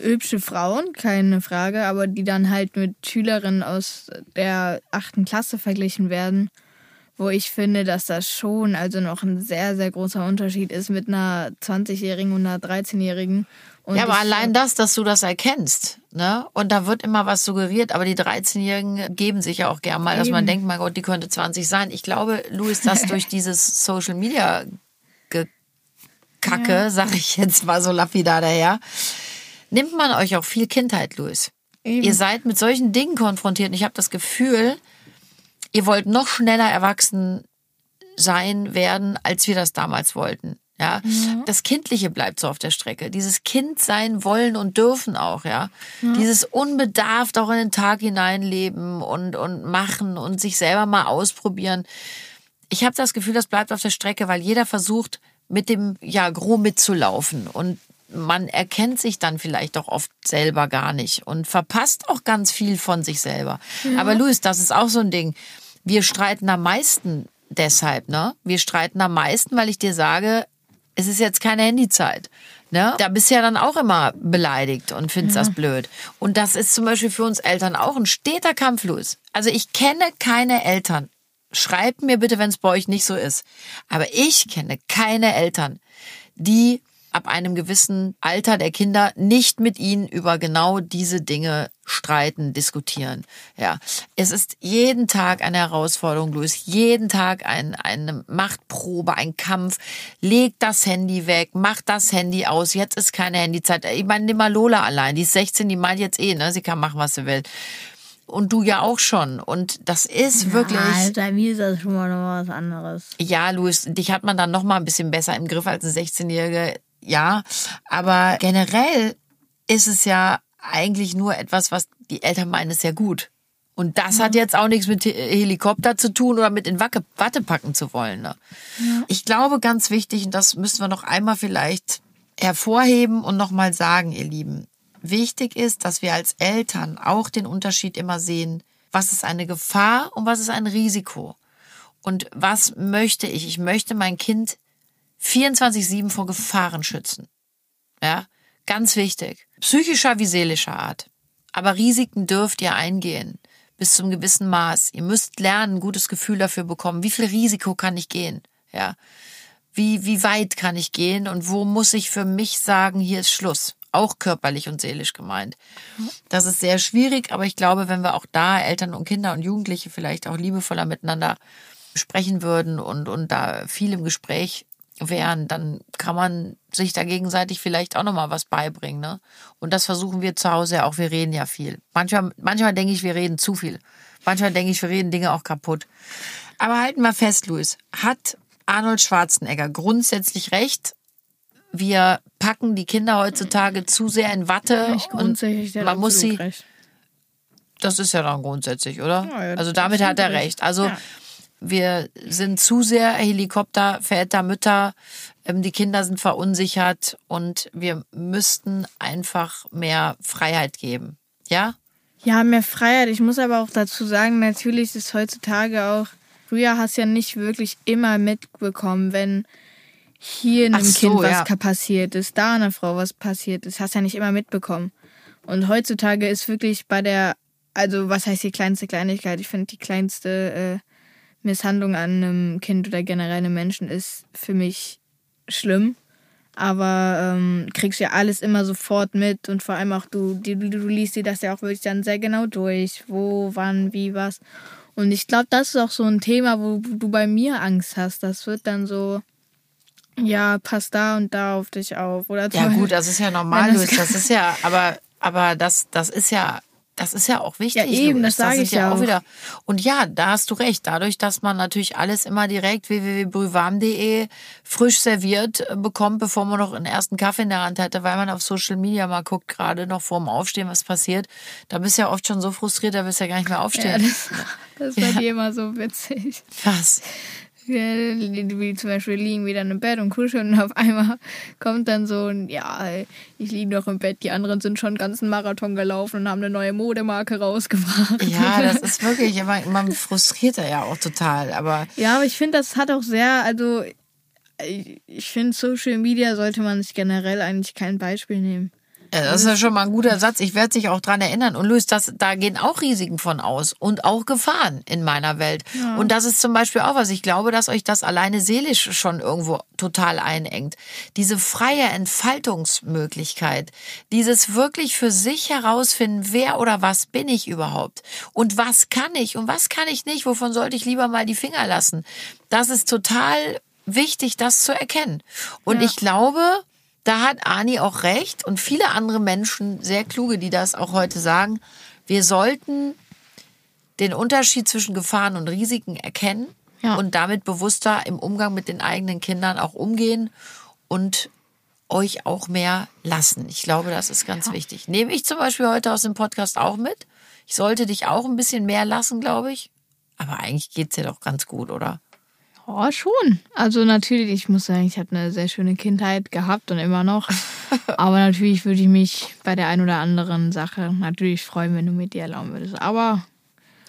hübsche Frauen, keine Frage, aber die dann halt mit Schülerinnen aus der achten Klasse verglichen werden, wo ich finde, dass das schon also noch ein sehr, sehr großer Unterschied ist mit einer 20-Jährigen und einer 13-Jährigen. Und Ja, aber allein das, dass du das erkennst, ne? Und da wird immer was suggeriert, aber die 13-Jährigen geben sich ja auch gern mal, dass man denkt, mein Gott, die könnte 20 sein. Ich glaube, Louis, dass durch dieses Social Media Kacke, sag ich jetzt mal so lapidar daher, nimmt man euch auch viel Kindheit, Louis. Eben. Ihr seid mit solchen Dingen konfrontiert und ich habe das Gefühl, ihr wollt noch schneller erwachsen sein werden, als wir das damals wollten. Ja, das Kindliche bleibt so auf der Strecke. Dieses Kind sein wollen und dürfen auch, ja. Dieses unbedarft auch in den Tag hineinleben und, und machen und sich selber mal ausprobieren. Ich habe das Gefühl, das bleibt auf der Strecke, weil jeder versucht, mit dem, ja, Gros mitzulaufen und man erkennt sich dann vielleicht doch oft selber gar nicht und verpasst auch ganz viel von sich selber. Aber Luis, das ist auch so ein Ding. Wir streiten am meisten deshalb, ne? Wir streiten am meisten, weil ich dir sage, es ist jetzt keine Handyzeit. Ne? Da bist du ja dann auch immer beleidigt und findest das blöd. Und das ist zum Beispiel für uns Eltern auch ein steter Kampf, Luis. Also ich kenne keine Eltern. Schreibt mir bitte, wenn es bei euch nicht so ist. Aber ich kenne keine Eltern, die ab einem gewissen Alter der Kinder nicht mit ihnen über genau diese Dinge streiten, diskutieren. Ja, es ist jeden Tag eine Herausforderung, Luis. Jeden Tag ein, eine Machtprobe, ein Kampf. Leg das Handy weg, mach das Handy aus. Jetzt ist keine Handyzeit. Ich meine, nimm mal Lola allein. Die ist 16, die meint jetzt eh, ne? Sie kann machen, was sie will. Und du ja auch schon. Und das ist wirklich. Ja, bei mir ist das schon mal noch was anderes. Ja, Luis, dich hat man dann noch mal ein bisschen besser im Griff als ein 16-Jährige. Ja, aber generell ist es ja eigentlich nur etwas, was die Eltern meinen, ist ja gut. Und das ja. hat jetzt auch nichts mit Helikopter zu tun oder mit in Wacke, Watte packen zu wollen. Ne? Ja. Ich glaube, ganz wichtig, und das müssen wir noch einmal vielleicht hervorheben und nochmal sagen, ihr Lieben. Wichtig ist, dass wir als Eltern auch den Unterschied immer sehen, was ist eine Gefahr und was ist ein Risiko. Und was möchte ich? Ich möchte mein Kind 24-7 vor Gefahren schützen. Ja, ganz wichtig. Psychischer wie seelischer Art. Aber Risiken dürft ihr eingehen. Bis zum gewissen Maß. Ihr müsst lernen, ein gutes Gefühl dafür bekommen. Wie viel Risiko kann ich gehen? Ja. Wie, wie weit kann ich gehen und wo muss ich für mich sagen, hier ist Schluss? Auch körperlich und seelisch gemeint. Das ist sehr schwierig, aber ich glaube, wenn wir auch da Eltern und Kinder und Jugendliche vielleicht auch liebevoller miteinander sprechen würden und, und da viel im Gespräch wären, dann kann man sich da gegenseitig vielleicht auch nochmal was beibringen. Ne? Und das versuchen wir zu Hause auch. Wir reden ja viel. Manchmal, manchmal denke ich, wir reden zu viel. Manchmal denke ich, wir reden Dinge auch kaputt. Aber halten wir fest, Luis. Hat Arnold Schwarzenegger grundsätzlich recht? Wir packen die Kinder heutzutage zu sehr in Watte Nicht grundsätzlich, und man muss sie. Recht. Das ist ja dann grundsätzlich, oder? Ja, ja, also damit hat er recht. Also ja wir sind zu sehr Helikopter, Väter, Mütter, ähm, die Kinder sind verunsichert und wir müssten einfach mehr Freiheit geben. Ja? Ja, mehr Freiheit. Ich muss aber auch dazu sagen, natürlich ist heutzutage auch, früher hast du ja nicht wirklich immer mitbekommen, wenn hier einem so, Kind was ja. passiert ist, da einer Frau was passiert ist, hast du ja nicht immer mitbekommen. Und heutzutage ist wirklich bei der, also was heißt die kleinste Kleinigkeit? Ich finde die kleinste äh, Misshandlung an einem Kind oder generell einem Menschen ist für mich schlimm. Aber ähm, kriegst ja alles immer sofort mit und vor allem auch du, du, du liest dir das ja auch wirklich dann sehr genau durch, wo, wann, wie, was. Und ich glaube, das ist auch so ein Thema, wo du bei mir Angst hast. Das wird dann so, ja, pass da und da auf dich auf. Oder ja, gut, das ist ja normal, das, das ist ja, aber, aber das, das ist ja das ist ja auch wichtig. Ja, eben, das sage ich ja auch. wieder. Und ja, da hast du recht. Dadurch, dass man natürlich alles immer direkt www.brühwarm.de frisch serviert äh, bekommt, bevor man noch einen ersten Kaffee in der Hand hatte, weil man auf Social Media mal guckt, gerade noch vorm Aufstehen, was passiert. Da bist du ja oft schon so frustriert, da willst du ja gar nicht mehr aufstehen. Ja, das, das war ja. dir immer so witzig. Was? Wie zum Beispiel liegen wieder im Bett und kuscheln und auf einmal kommt dann so ein, ja, ich liege noch im Bett, die anderen sind schon einen ganzen Marathon gelaufen und haben eine neue Modemarke rausgebracht. Ja, das ist wirklich, aber man frustriert ja auch total, aber. Ja, aber ich finde, das hat auch sehr, also ich finde, Social Media sollte man sich generell eigentlich kein Beispiel nehmen. Ja, das ist ja schon mal ein guter Satz. Ich werde sich auch dran erinnern. Und Luis, das, da gehen auch Risiken von aus und auch Gefahren in meiner Welt. Ja. Und das ist zum Beispiel auch was. Ich glaube, dass euch das alleine seelisch schon irgendwo total einengt. Diese freie Entfaltungsmöglichkeit, dieses wirklich für sich herausfinden, wer oder was bin ich überhaupt und was kann ich und was kann ich nicht, wovon sollte ich lieber mal die Finger lassen. Das ist total wichtig, das zu erkennen. Und ja. ich glaube, da hat Ani auch recht und viele andere Menschen, sehr kluge, die das auch heute sagen. Wir sollten den Unterschied zwischen Gefahren und Risiken erkennen ja. und damit bewusster im Umgang mit den eigenen Kindern auch umgehen und euch auch mehr lassen. Ich glaube, das ist ganz ja. wichtig. Nehme ich zum Beispiel heute aus dem Podcast auch mit. Ich sollte dich auch ein bisschen mehr lassen, glaube ich. Aber eigentlich geht's dir doch ganz gut, oder? Oh, schon. Also natürlich, ich muss sagen, ich habe eine sehr schöne Kindheit gehabt und immer noch. Aber natürlich würde ich mich bei der einen oder anderen Sache natürlich freuen, wenn du mit dir erlauben würdest. Aber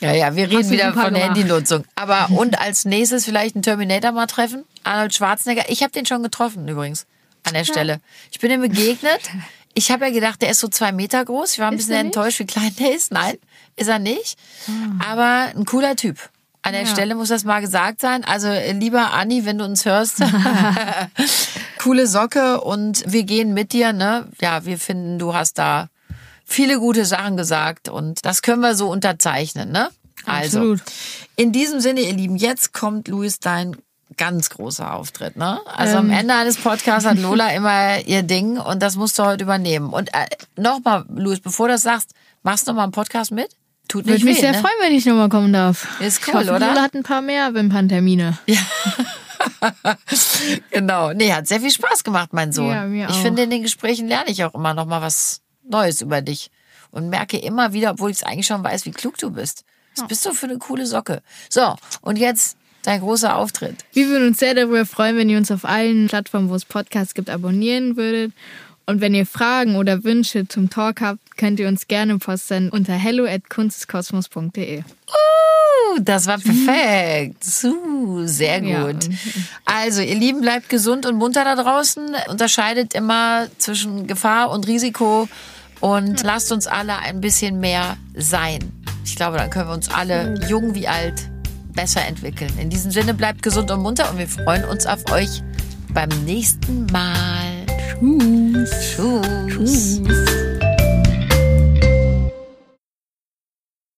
ja, ja, wir reden wieder von der Handynutzung. Aber und als nächstes vielleicht einen Terminator mal treffen? Arnold Schwarzenegger. Ich habe den schon getroffen übrigens an der Stelle. Ich bin ihm begegnet. Ich habe ja gedacht, der ist so zwei Meter groß. Ich war ein ist bisschen enttäuscht, wie klein der ist. Nein, ist er nicht. Ah. Aber ein cooler Typ. An der Ja. Stelle muss das mal gesagt sein. Also, äh, lieber Anni, wenn du uns hörst, coole Socke und wir gehen mit dir, ne? Ja, wir finden, du hast da viele gute Sachen gesagt und das können wir so unterzeichnen, ne? Also, Absolut. in diesem Sinne, ihr Lieben, jetzt kommt Luis dein ganz großer Auftritt, ne? Also am Ähm. Ende eines Podcasts hat Lola immer ihr Ding und das musst du heute übernehmen. Und äh, nochmal, Luis, bevor du das sagst, machst du noch mal einen Podcast mit? Tut nicht Würde mich weh, sehr ne? freuen, wenn ich nochmal kommen darf. Ist ich cool, hoffe, oder? Lola hat ein paar mehr Wimperntermine. Genau. Nee, hat sehr viel Spaß gemacht, mein Sohn. Ja, mir ich auch. finde, in den Gesprächen lerne ich auch immer noch mal was Neues über dich. Und merke immer wieder, obwohl ich es eigentlich schon weiß, wie klug du bist. Was bist du für eine coole Socke? So, und jetzt dein großer Auftritt. Wir würden uns sehr darüber freuen, wenn ihr uns auf allen Plattformen, wo es Podcasts gibt, abonnieren würdet. Und wenn ihr Fragen oder Wünsche zum Talk habt, könnt ihr uns gerne posten unter hello@kunstkosmos.de. Uh, das war perfekt. Uh, sehr gut. Also, ihr Lieben, bleibt gesund und munter da draußen. Unterscheidet immer zwischen Gefahr und Risiko und lasst uns alle ein bisschen mehr sein. Ich glaube, dann können wir uns alle, jung wie alt, besser entwickeln. In diesem Sinne, bleibt gesund und munter und wir freuen uns auf euch beim nächsten Mal. Tschüss. Tschüss. Tschüss.